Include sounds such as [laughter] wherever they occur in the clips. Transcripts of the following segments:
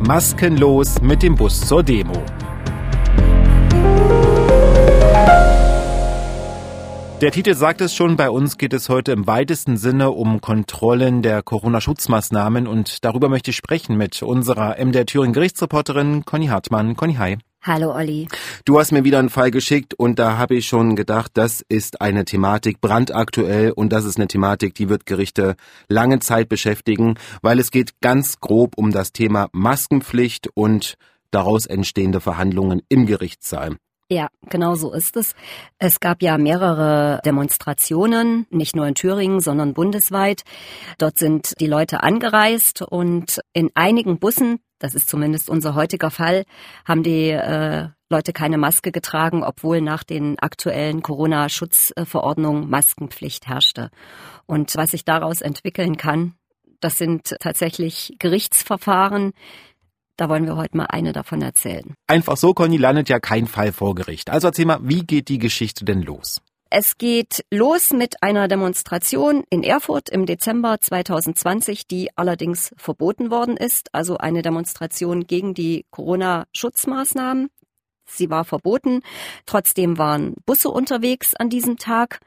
Maskenlos mit dem Bus zur Demo. Der Titel sagt es schon, bei uns geht es heute im weitesten Sinne um Kontrollen der Corona-Schutzmaßnahmen und darüber möchte ich sprechen mit unserer MDR Thüringen Gerichtsreporterin Conny Hartmann. Conny, hi. Hallo Olli. Du hast mir wieder einen Fall geschickt und da habe ich schon gedacht, das ist eine Thematik brandaktuell und das ist eine Thematik, die wird Gerichte lange Zeit beschäftigen, weil es geht ganz grob um das Thema Maskenpflicht und daraus entstehende Verhandlungen im Gerichtssaal. Ja, genau so ist es. Es gab ja mehrere Demonstrationen, nicht nur in Thüringen, sondern bundesweit. Dort sind die Leute angereist und in einigen Bussen, das ist zumindest unser heutiger Fall, haben die äh, Leute keine Maske getragen, obwohl nach den aktuellen Corona-Schutzverordnungen Maskenpflicht herrschte. Und was sich daraus entwickeln kann, das sind tatsächlich Gerichtsverfahren, da wollen wir heute mal eine davon erzählen. Einfach so, Conny, landet ja kein Fall vor Gericht. Also erzähl mal, wie geht die Geschichte denn los? Es geht los mit einer Demonstration in Erfurt im Dezember 2020, die allerdings verboten worden ist. Also eine Demonstration gegen die Corona-Schutzmaßnahmen. Sie war verboten. Trotzdem waren Busse unterwegs an diesem Tag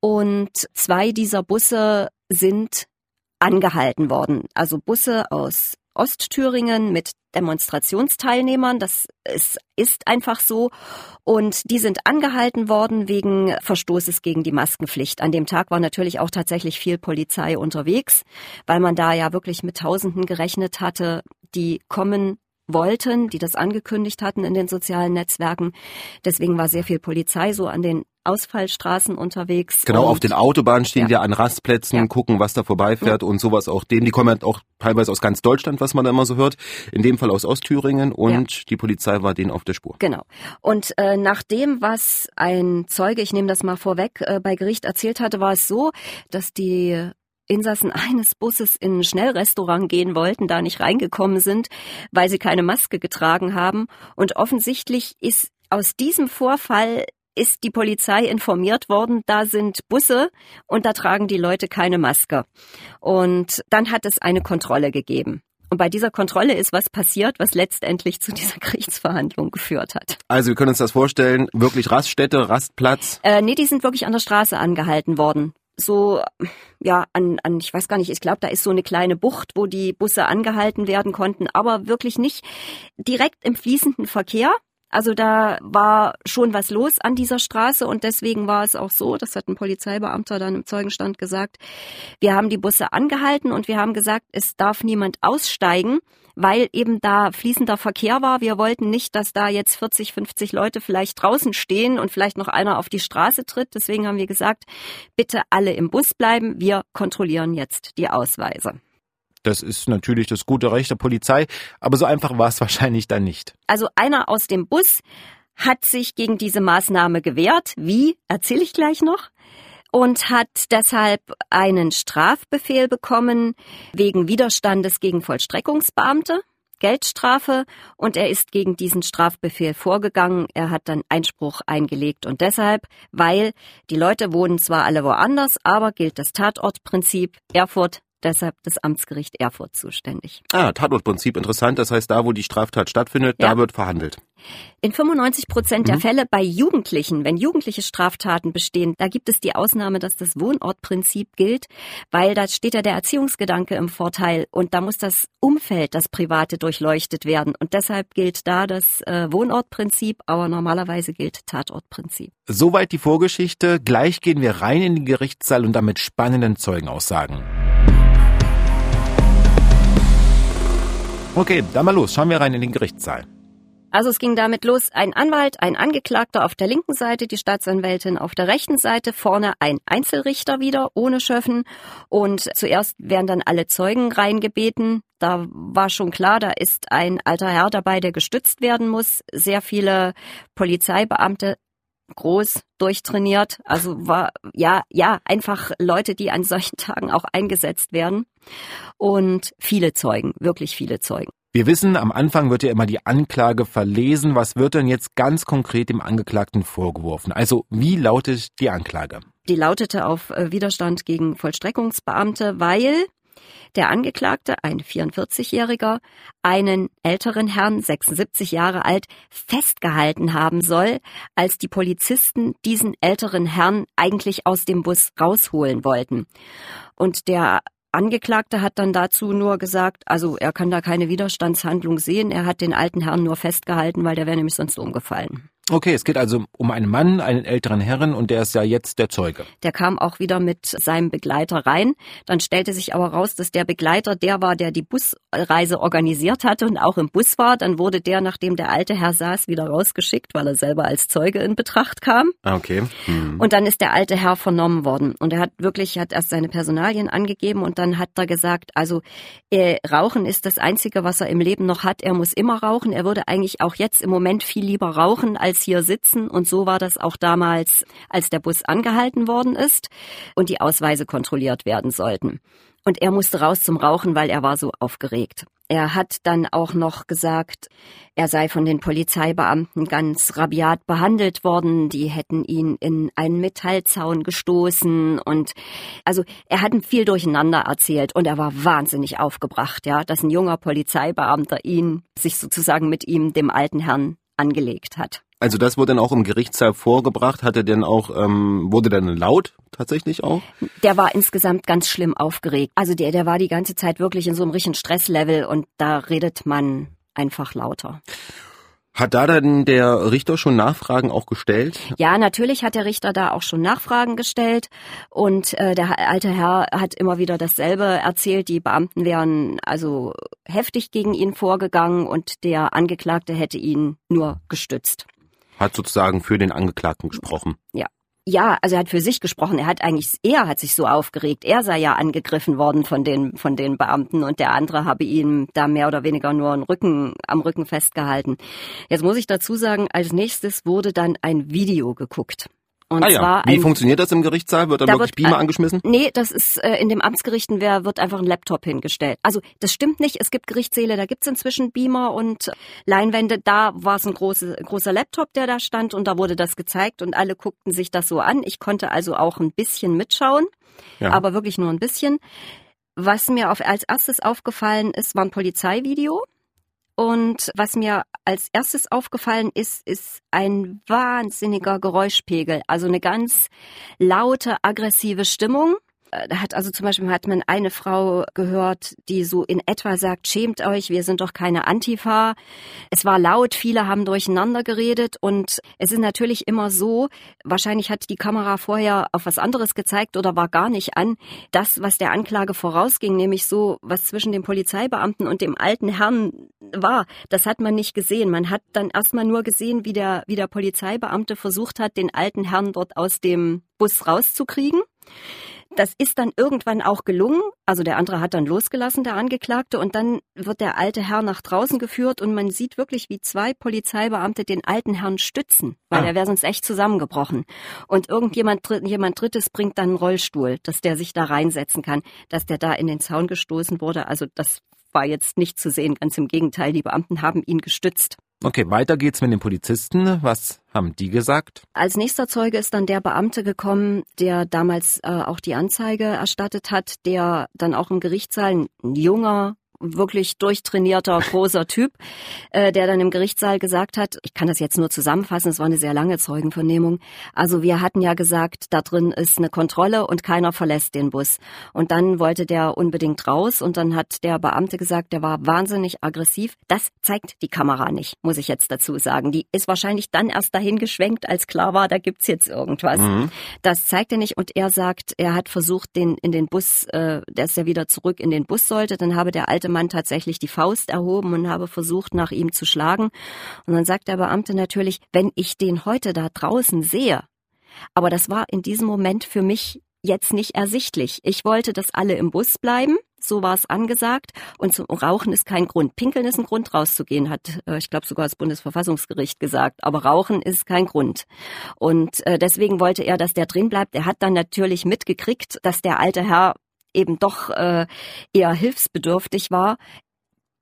und zwei dieser Busse sind angehalten worden. Also Busse aus Ostthüringen mit Demonstrationsteilnehmern. Das ist, ist einfach so. Und die sind angehalten worden wegen Verstoßes gegen die Maskenpflicht. An dem Tag war natürlich auch tatsächlich viel Polizei unterwegs, weil man da ja wirklich mit Tausenden gerechnet hatte, die kommen wollten, die das angekündigt hatten in den sozialen Netzwerken. Deswegen war sehr viel Polizei so an den Ausfallstraßen unterwegs. Genau, auf den Autobahnen stehen ja, ja an Rastplätzen, ja. gucken, was da vorbeifährt ja. und sowas auch dem. Die kommen halt auch teilweise aus ganz Deutschland, was man da immer so hört. In dem Fall aus Ostthüringen und die Polizei war denen auf der Spur. Genau. Und äh, nach dem, was ein Zeuge, ich nehme das mal vorweg, äh, bei Gericht erzählt hatte, war es so, dass die Insassen [laughs] eines Busses in ein Schnellrestaurant gehen wollten, da nicht reingekommen sind, weil sie keine Maske getragen haben. Und offensichtlich ist aus diesem Vorfall ist die Polizei informiert worden, da sind Busse und da tragen die Leute keine Maske. Und dann hat es eine Kontrolle gegeben. Und bei dieser Kontrolle ist was passiert, was letztendlich zu dieser [laughs] Gerichtsverhandlung geführt hat. Also wir können uns das vorstellen, wirklich Raststätte, Rastplatz? Äh, nee, die sind wirklich an der Straße angehalten worden. So, ja, an, an ich weiß gar nicht, ich glaube, da ist so eine kleine Bucht, wo die Busse angehalten werden konnten, aber wirklich nicht direkt im fließenden Verkehr, also da war schon was los an dieser Straße und deswegen war es auch so, das hat ein Polizeibeamter dann im Zeugenstand gesagt, wir haben die Busse angehalten und wir haben gesagt, es darf niemand aussteigen, weil eben da fließender Verkehr war. Wir wollten nicht, dass da jetzt 40, 50 Leute vielleicht draußen stehen und vielleicht noch einer auf die Straße tritt. Deswegen haben wir gesagt, bitte alle im Bus bleiben. Wir kontrollieren jetzt die Ausweise. Das ist natürlich das gute Recht der Polizei, aber so einfach war es [laughs] wahrscheinlich dann nicht. Also einer aus dem Bus hat sich gegen diese Maßnahme gewehrt. Wie, erzähle ich gleich noch. Und hat deshalb einen Strafbefehl bekommen wegen Widerstandes gegen Vollstreckungsbeamte. Geldstrafe und er ist gegen diesen Strafbefehl vorgegangen. Er hat dann Einspruch eingelegt und deshalb, weil die Leute wohnen zwar alle woanders, aber gilt das Tatortprinzip. Erfurt deshalb das Amtsgericht Erfurt zuständig. Ah, Tatortprinzip interessant. Das heißt, da, wo die Straftat stattfindet, ja. da wird verhandelt. In 95 Prozent mhm. der Fälle bei Jugendlichen, wenn jugendliche Straftaten bestehen, da gibt es die Ausnahme, dass das Wohnortprinzip gilt, weil da steht ja der Erziehungsgedanke im Vorteil und da muss das Umfeld, das Private durchleuchtet werden und deshalb gilt da das äh, Wohnortprinzip, aber normalerweise gilt Tatortprinzip. Soweit die Vorgeschichte. Gleich gehen wir rein in den Gerichtssaal und damit spannenden Zeugenaussagen. Okay, dann mal los. Schauen wir rein in den Gerichtssaal. Also es ging damit los, ein Anwalt, ein Angeklagter auf der linken Seite, die Staatsanwältin auf der rechten Seite, vorne ein Einzelrichter wieder ohne Schöffen und zuerst werden dann alle Zeugen reingebeten. Da war schon klar, da ist ein alter Herr dabei, der gestützt werden muss. Sehr viele Polizeibeamte groß, durchtrainiert. Also war, ja, ja, einfach Leute, die an solchen [laughs] Tagen auch eingesetzt werden. Und viele Zeugen, wirklich viele Zeugen. Wir wissen, am Anfang wird ja immer die Anklage verlesen. Was wird denn jetzt ganz konkret dem Angeklagten vorgeworfen? Also, wie lautet die Anklage? Die lautete auf äh, Widerstand gegen Vollstreckungsbeamte, weil der Angeklagte, ein 44-Jähriger, einen älteren Herrn, 76 Jahre alt, festgehalten haben soll, als die Polizisten diesen älteren Herrn eigentlich aus dem Bus rausholen wollten. Und der Angeklagte hat dann dazu nur gesagt, also er kann da keine Widerstandshandlung sehen, er hat den alten Herrn nur festgehalten, weil der wäre nämlich sonst umgefallen. Okay, es geht also um einen Mann, einen älteren Herren und der ist ja jetzt der Zeuge. Der kam auch wieder mit seinem Begleiter rein. Dann stellte sich aber raus, dass der Begleiter der war, der die Busreise organisiert hatte und auch im Bus war. Dann wurde der, nachdem der alte Herr saß, wieder rausgeschickt, weil er selber als Zeuge in Betracht kam. Ah, okay. Hm. Und dann ist der alte Herr vernommen worden. Und er hat wirklich, hat erst seine Personalien angegeben und dann hat er gesagt, also äh, Rauchen ist das Einzige, was er im Leben noch hat. Er muss immer rauchen. Er würde eigentlich auch jetzt im Moment viel lieber rauchen, als hier sitzen. Und so war das auch damals, als der Bus angehalten worden ist und die Ausweise kontrolliert werden sollten. Und er musste raus zum Rauchen, weil er war so aufgeregt. Er hat dann auch noch gesagt, er sei von den Polizeibeamten ganz rabiat behandelt worden. Die hätten ihn in einen Metallzaun gestoßen und also er hat viel durcheinander erzählt und er war wahnsinnig aufgebracht, ja, dass ein junger Polizeibeamter ihn sich sozusagen mit ihm, dem alten Herrn, angelegt hat. Also das wurde dann auch im Gerichtssaal vorgebracht, hatte denn auch, ähm, wurde dann laut tatsächlich auch? Der war insgesamt ganz schlimm aufgeregt. Also der, der war die ganze Zeit wirklich in so einem richtigen Stresslevel und da redet man einfach lauter. Hat da dann der Richter schon Nachfragen auch gestellt? Ja, natürlich hat der Richter da auch schon Nachfragen gestellt und äh, der alte Herr hat immer wieder dasselbe erzählt. Die Beamten wären also heftig gegen ihn vorgegangen und der Angeklagte hätte ihn nur gestützt hat sozusagen für den Angeklagten gesprochen. Ja. Ja, also er hat für sich gesprochen. Er hat eigentlich, er hat sich so aufgeregt. Er sei ja angegriffen worden von den, von den Beamten und der andere habe ihm da mehr oder weniger nur einen Rücken, am Rücken festgehalten. Jetzt muss ich dazu sagen, als nächstes wurde dann ein Video geguckt. Und ah ja. zwar Wie ein, funktioniert das im Gerichtssaal? Wird dann da wirklich wird, Beamer äh, angeschmissen? Nee, das ist äh, in dem Amtsgerichten wer wird einfach ein Laptop hingestellt. Also das stimmt nicht. Es gibt Gerichtssäle, da gibt's inzwischen Beamer und Leinwände. Da war es ein große, großer Laptop, der da stand und da wurde das gezeigt und alle guckten sich das so an. Ich konnte also auch ein bisschen mitschauen, ja. aber wirklich nur ein bisschen. Was mir auf, als erstes aufgefallen ist, war ein Polizeivideo. Und was mir als erstes aufgefallen ist, ist ein wahnsinniger Geräuschpegel, also eine ganz laute, aggressive Stimmung. Äh, da hat also zum Beispiel hat man eine Frau gehört, die so in etwa sagt, schämt euch, wir sind doch keine Antifa. Es war laut, viele haben durcheinander geredet und es ist natürlich immer so, wahrscheinlich hat die Kamera vorher auf was anderes gezeigt oder war gar nicht an. Das, was der Anklage vorausging, nämlich so, was zwischen dem Polizeibeamten und dem alten Herrn war, das hat man nicht gesehen. Man hat dann erstmal nur gesehen, wie der, wie der Polizeibeamte versucht hat, den alten Herrn dort aus dem Bus rauszukriegen. Das ist dann irgendwann auch gelungen. Also der andere hat dann losgelassen, der Angeklagte, und dann wird der alte Herr nach draußen geführt und man sieht wirklich, wie zwei Polizeibeamte den alten Herrn stützen, weil ah. er wäre sonst echt zusammengebrochen. Und irgendjemand jemand Drittes bringt dann einen Rollstuhl, dass der sich da reinsetzen kann, dass der da in den Zaun gestoßen wurde. Also das war jetzt nicht zu sehen, ganz im Gegenteil, die Beamten haben ihn gestützt. Okay, weiter geht's mit den Polizisten. Was haben die gesagt? Als nächster Zeuge ist dann der Beamte gekommen, der damals äh, auch die Anzeige erstattet hat, der dann auch im Gerichtssaal, ein junger, wirklich durchtrainierter, großer Typ, äh, der dann im Gerichtssaal gesagt hat, ich kann das jetzt nur zusammenfassen, es war eine sehr lange Zeugenvernehmung. Also wir hatten ja gesagt, da drin ist eine Kontrolle und keiner verlässt den Bus. Und dann wollte der unbedingt raus und dann hat der Beamte gesagt, der war wahnsinnig aggressiv. Das zeigt die Kamera nicht, muss ich jetzt dazu sagen. Die ist wahrscheinlich dann erst dahin geschwenkt, als klar war, da gibt's jetzt irgendwas. Mhm. Das zeigt er nicht und er sagt, er hat versucht, den in den Bus, äh, dass er wieder zurück in den Bus sollte. Dann habe der alte alte Mann tatsächlich die Faust erhoben und habe versucht, nach ihm zu schlagen. Und dann sagt der Beamte natürlich, wenn ich den heute da draußen sehe. Aber das war in diesem Moment für mich jetzt nicht ersichtlich. Ich wollte, dass alle im Bus bleiben. So war es angesagt. Und zum Rauchen ist kein Grund. Pinkeln ist ein Grund, rauszugehen, hat, äh, ich glaube, sogar das Bundesverfassungsgericht gesagt. Aber Rauchen ist kein Grund. Und äh, deswegen wollte er, dass der drin bleibt. Er hat dann natürlich mitgekriegt, dass der alte Herr eben doch äh, eher hilfsbedürftig war.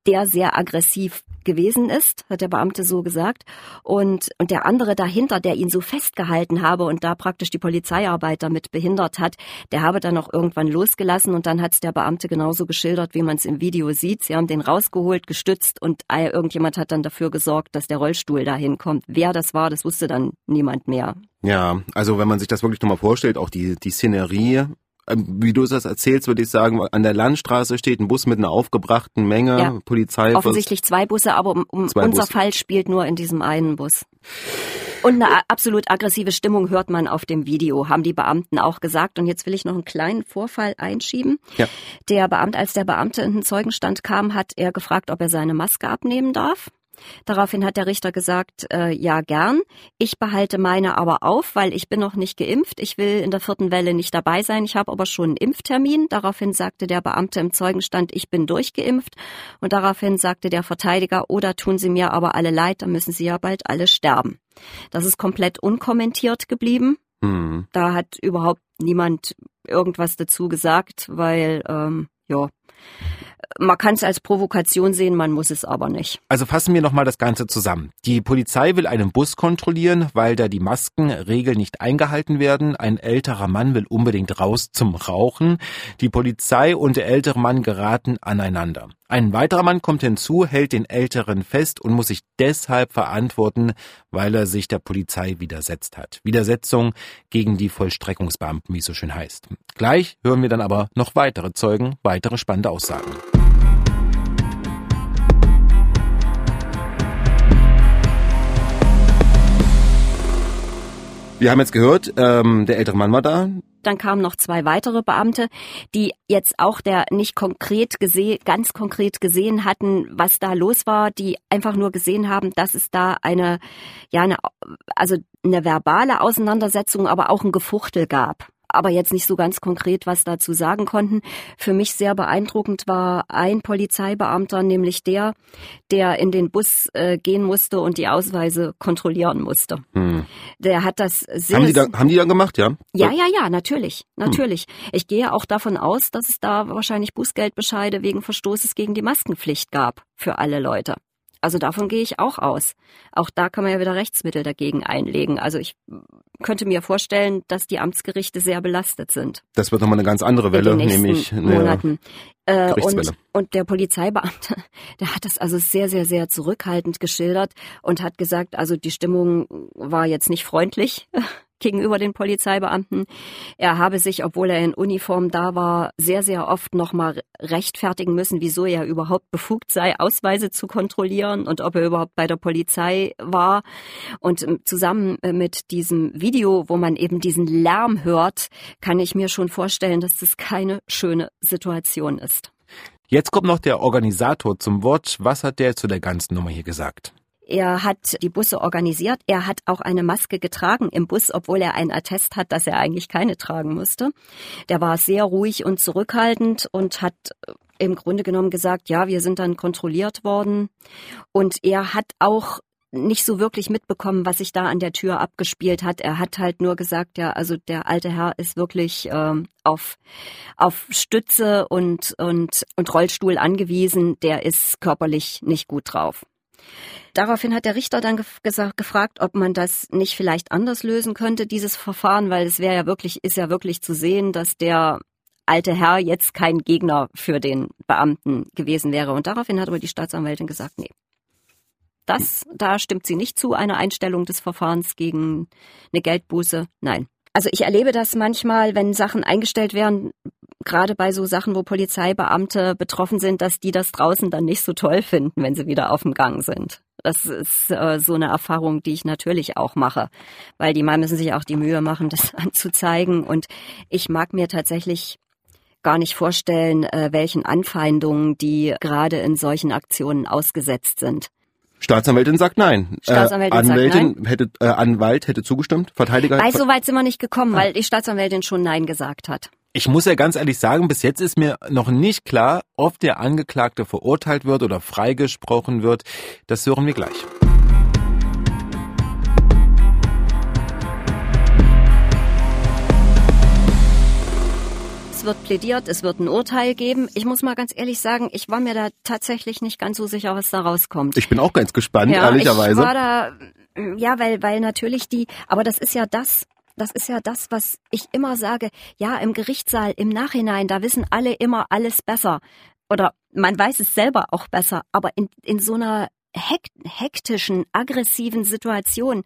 der sehr aggressiv gewesen ist, hat der Beamte so gesagt. Und, und der andere dahinter, der ihn so festgehalten habe und da praktisch die Polizeiarbeit damit behindert hat, der habe dann auch irgendwann losgelassen und dann hat es der Beamte genauso geschildert, wie man es im Video sieht. Sie haben den rausgeholt, gestützt und irgendjemand hat dann dafür gesorgt, dass der Rollstuhl dahin kommt. Wer das war, das wusste dann niemand mehr. Ja, also wenn man sich das wirklich nochmal vorstellt, auch die, die Szenerie, wie du das erzählst, würde ich sagen, an der Landstraße steht ein Bus mit einer aufgebrachten Menge, ja. Polizei. Offensichtlich zwei Busse, aber um, um unser Busse. Fall spielt nur in diesem einen Bus. Und eine absolut aggressive Stimmung hört man auf dem Video, haben die Beamten auch gesagt. Und jetzt will ich noch einen kleinen Vorfall einschieben. Ja. Der Beamte, als der Beamte in den Zeugenstand kam, hat er gefragt, ob er seine Maske abnehmen darf. Daraufhin hat der Richter gesagt, äh, ja gern. Ich behalte meine aber auf, weil ich bin noch nicht geimpft. Ich will in der vierten Welle nicht dabei sein. Ich habe aber schon einen Impftermin. Daraufhin sagte der Beamte im Zeugenstand, ich bin durchgeimpft. Und daraufhin sagte der Verteidiger, oder oh, tun Sie mir aber alle leid, dann müssen Sie ja bald alle sterben. Das ist komplett unkommentiert geblieben. Mhm. Da hat überhaupt niemand irgendwas dazu gesagt, weil ähm, ja man kann es als Provokation sehen, man muss es aber nicht. Also fassen wir nochmal das Ganze zusammen. Die Polizei will einen Bus kontrollieren, weil da die Maskenregeln nicht eingehalten werden. Ein älterer Mann will unbedingt raus zum Rauchen. Die Polizei und der ältere Mann geraten aneinander. Ein weiterer Mann kommt hinzu, hält den Älteren fest und muss sich deshalb verantworten, weil er sich der Polizei widersetzt hat. Widersetzung gegen die Vollstreckungsbeamten, wie es so schön heißt. Gleich hören wir dann aber noch weitere Zeugen, weitere spannende Aussagen. Wir haben jetzt gehört, ähm, der ältere Mann war da. Dann kamen noch zwei weitere Beamte, die jetzt auch der nicht konkret gesehen, ganz konkret gesehen hatten, was da los war, die einfach nur gesehen haben, dass es da eine, ja, eine, also eine verbale Auseinandersetzung, aber auch ein Gefuchtel gab aber jetzt nicht so ganz konkret was dazu sagen konnten. Für mich sehr beeindruckend war ein Polizeibeamter, nämlich der, der in den Bus äh, gehen musste und die Ausweise kontrollieren musste. Hm. Der hat das sehr. Haben die, dann, haben die dann gemacht, ja? Ja, ja, ja, natürlich, natürlich. Hm. Ich gehe auch davon aus, dass es da wahrscheinlich Bußgeldbescheide wegen Verstoßes gegen die Maskenpflicht gab für alle Leute. Also davon gehe ich auch aus. Auch da kann man ja wieder Rechtsmittel dagegen einlegen. Also ich könnte mir vorstellen, dass die Amtsgerichte sehr belastet sind. Das wird nochmal eine ganz andere Welle, nämlich Monaten. Äh, und, und der Polizeibeamte, [laughs] der hat das also sehr, sehr, sehr zurückhaltend geschildert und hat gesagt, also die Stimmung war jetzt nicht freundlich gegenüber den Polizeibeamten. Er habe sich, obwohl er in Uniform da war, sehr, sehr oft nochmal rechtfertigen müssen, wieso er überhaupt befugt sei, Ausweise zu kontrollieren und ob er überhaupt bei der Polizei war. Und ähm, zusammen äh, mit diesem Video, wo man eben diesen Lärm hört, kann ich mir schon vorstellen, dass das keine schöne Situation ist. Jetzt kommt noch der Organisator zum Wort. Was hat der zu der ganzen Nummer hier gesagt? Er hat die Busse organisiert. Er hat auch eine Maske getragen im Bus, obwohl er einen Attest hat, dass er eigentlich keine tragen musste. Der war sehr ruhig und zurückhaltend und hat äh, im Grunde genommen gesagt, ja, wir sind dann kontrolliert worden. Und er hat auch nicht so wirklich mitbekommen, was sich da an der Tür abgespielt hat. Er hat halt nur gesagt, ja, also der alte Herr ist wirklich ähm, auf auf Stütze und und und Rollstuhl angewiesen. Der ist körperlich nicht gut drauf. Daraufhin hat der Richter dann ge gesagt, gefragt, ob man das nicht vielleicht anders lösen könnte, dieses Verfahren, weil es wäre ja wirklich, ist ja wirklich zu sehen, dass der alte Herr jetzt kein Gegner für den Beamten gewesen wäre. Und daraufhin hat aber die Staatsanwältin gesagt, nee. Das, da stimmt sie nicht zu, einer Einstellung des Verfahrens gegen eine Geldbuße. Nein. Also ich erlebe das manchmal, wenn Sachen eingestellt werden, gerade bei so Sachen, wo Polizeibeamte betroffen sind, dass die das draußen dann nicht so toll finden, wenn sie wieder auf dem Gang sind. Das ist äh, so eine Erfahrung, die ich natürlich auch mache, weil die mal müssen sich auch die Mühe machen, [laughs] das anzuzeigen. Und ich mag mir tatsächlich gar nicht vorstellen, äh, welchen Anfeindungen die gerade in solchen Aktionen ausgesetzt sind. Staatsanwältin sagt nein. Äh, Staatsanwältin äh, Anwältin sagt nein. hätte äh, Anwalt hätte zugestimmt, Verteidiger. Bei so weit sind wir nicht gekommen, ah. weil die Staatsanwältin schon nein gesagt hat. Ich muss ja ganz ehrlich sagen, bis jetzt ist mir noch nicht klar, ob der Angeklagte verurteilt wird oder freigesprochen wird. Das hören wir gleich. es wird plädiert, es wird ein Urteil geben. Ich muss mal ganz ehrlich sagen, ich war mir da tatsächlich nicht ganz so sicher, was da rauskommt. Ich bin auch ganz gespannt, ja, ehrlicherweise. Ich war da, ja, weil, weil natürlich die, aber das ist ja das, das ist ja das, was ich immer sage. Ja, im Gerichtssaal, im Nachhinein, da wissen alle immer alles besser. Oder man weiß es selber auch besser. Aber in, in so einer hektischen, aggressiven Situation,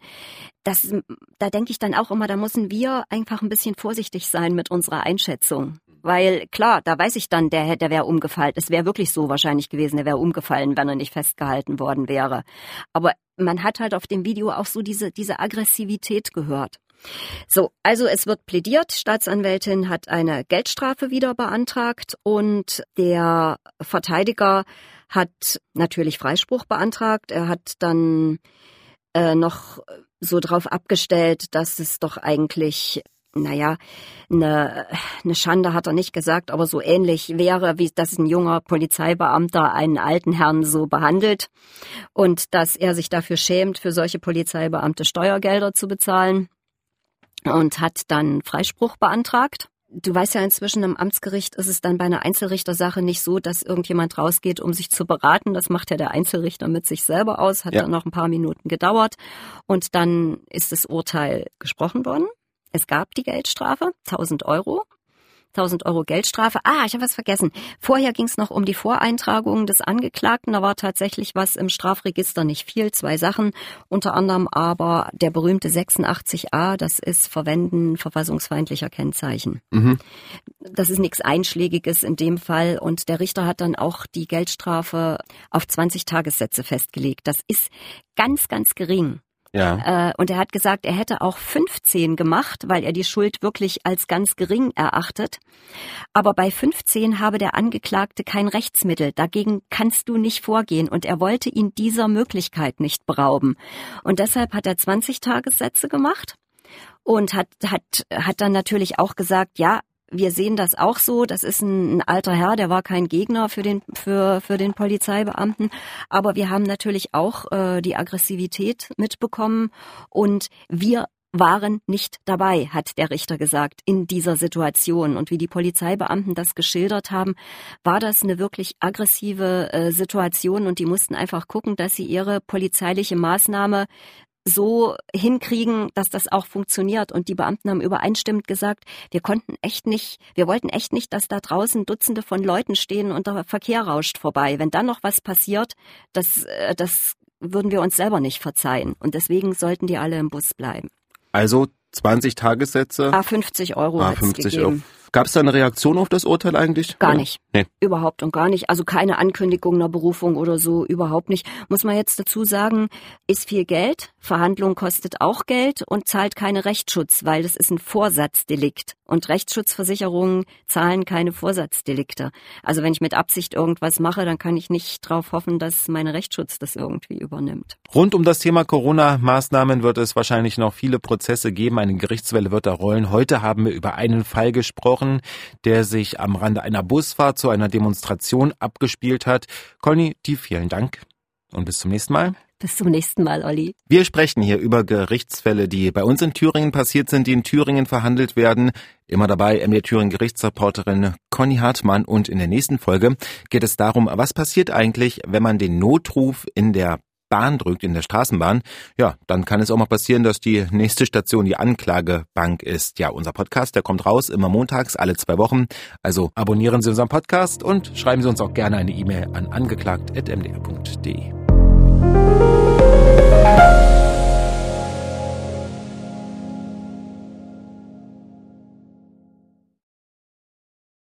das, da denke ich dann auch immer, da müssen wir einfach ein bisschen vorsichtig sein mit unserer Einschätzung. Weil klar, da weiß ich dann, der, der wäre umgefallen. Es wäre wirklich so wahrscheinlich gewesen, der wäre umgefallen, wenn er nicht festgehalten worden wäre. Aber man hat halt auf dem Video auch so diese, diese Aggressivität gehört. So, also es wird plädiert. Staatsanwältin hat eine Geldstrafe wieder beantragt und der Verteidiger hat natürlich Freispruch beantragt. Er hat dann äh, noch so drauf abgestellt, dass es doch eigentlich naja, eine, eine Schande hat er nicht gesagt, aber so ähnlich wäre, wie dass ein junger Polizeibeamter einen alten Herrn so behandelt und dass er sich dafür schämt, für solche Polizeibeamte Steuergelder zu bezahlen und hat dann Freispruch beantragt. Du weißt ja inzwischen im Amtsgericht ist es dann bei einer Einzelrichtersache nicht so, dass irgendjemand rausgeht, um sich zu beraten. Das macht ja der Einzelrichter mit sich selber aus, hat ja. dann noch ein paar Minuten gedauert und dann ist das Urteil gesprochen worden. Es gab die Geldstrafe, 1000 Euro. 1000 Euro Geldstrafe. Ah, ich habe was vergessen. Vorher ging es noch um die Voreintragung des Angeklagten. Da war tatsächlich was im Strafregister nicht viel, zwei Sachen. Unter anderem aber der berühmte 86a, das ist Verwenden verfassungsfeindlicher Kennzeichen. Mhm. Das ist nichts Einschlägiges in dem Fall. Und der Richter hat dann auch die Geldstrafe auf 20 Tagessätze festgelegt. Das ist ganz, ganz gering. Ja. Äh, und er hat gesagt, er hätte auch 15 gemacht, weil er die Schuld wirklich als ganz gering erachtet. Aber bei 15 habe der Angeklagte kein Rechtsmittel. Dagegen kannst du nicht vorgehen. Und er wollte ihn dieser Möglichkeit nicht berauben. Und deshalb hat er 20 Tagessätze gemacht und hat, hat, hat dann natürlich auch gesagt, ja, wir sehen das auch so. Das ist ein, ein, alter Herr, der war kein Gegner für den für für den Polizeibeamten, aber wir haben natürlich auch äh, die Aggressivität mitbekommen und wir waren nicht dabei, hat der Richter gesagt, in dieser Situation. Und wie die Polizeibeamten das geschildert haben, war das eine wirklich aggressive äh, Situation und die mussten einfach gucken, dass sie ihre polizeiliche Maßnahme so hinkriegen, dass das auch funktioniert. Und die Beamten haben übereinstimmend gesagt, wir konnten echt nicht, wir wollten echt nicht, dass da draußen Dutzende von Leuten stehen und der Verkehr rauscht vorbei. Wenn dann noch was passiert, das, äh, das würden wir uns selber nicht verzeihen. Und deswegen sollten die alle im Bus bleiben. Also 20 Tagessätze? A 50 Euro. A 50 Euro. Gab es da eine Reaktion auf das Urteil eigentlich? Gar nicht. Nee. Überhaupt und gar nicht. Also keine Ankündigung einer Berufung oder so, überhaupt nicht. Muss man jetzt dazu sagen, ist viel Geld, Verhandlung kostet auch Geld und zahlt keine Rechtsschutz, weil das ist ein Vorsatzdelikt. Und Rechtsschutzversicherungen zahlen keine Vorsatzdelikte. Also wenn ich mit Absicht irgendwas mache, dann kann ich nicht darauf hoffen, dass meine Rechtsschutz das irgendwie übernimmt. Rund um das Thema Corona-Maßnahmen wird es wahrscheinlich noch viele Prozesse geben. Eine Gerichtswelle wird da rollen. Heute haben wir über einen Fall gesprochen, der sich am Rande einer Busfahrt zu einer Demonstration abgespielt hat. Conny, die vielen Dank und bis zum nächsten Mal. Bis zum nächsten Mal, Olli. Wir sprechen hier über Gerichtsfälle, die bei uns in Thüringen passiert sind, die in Thüringen verhandelt werden. Immer dabei MD Thüringen Gerichtsreporterin Conny Hartmann und in der nächsten Folge geht es darum, was passiert eigentlich, wenn man den Notruf in der Bahn drückt, in der Straßenbahn, ja, dann kann es auch mal passieren, dass die nächste Station die Anklagebank ist. Ja, unser Podcast, der kommt raus immer montags, alle zwei Wochen. Also abonnieren Sie unseren Podcast und schreiben Sie uns auch gerne eine E-Mail an angeklagt.mdr.de. Thank you.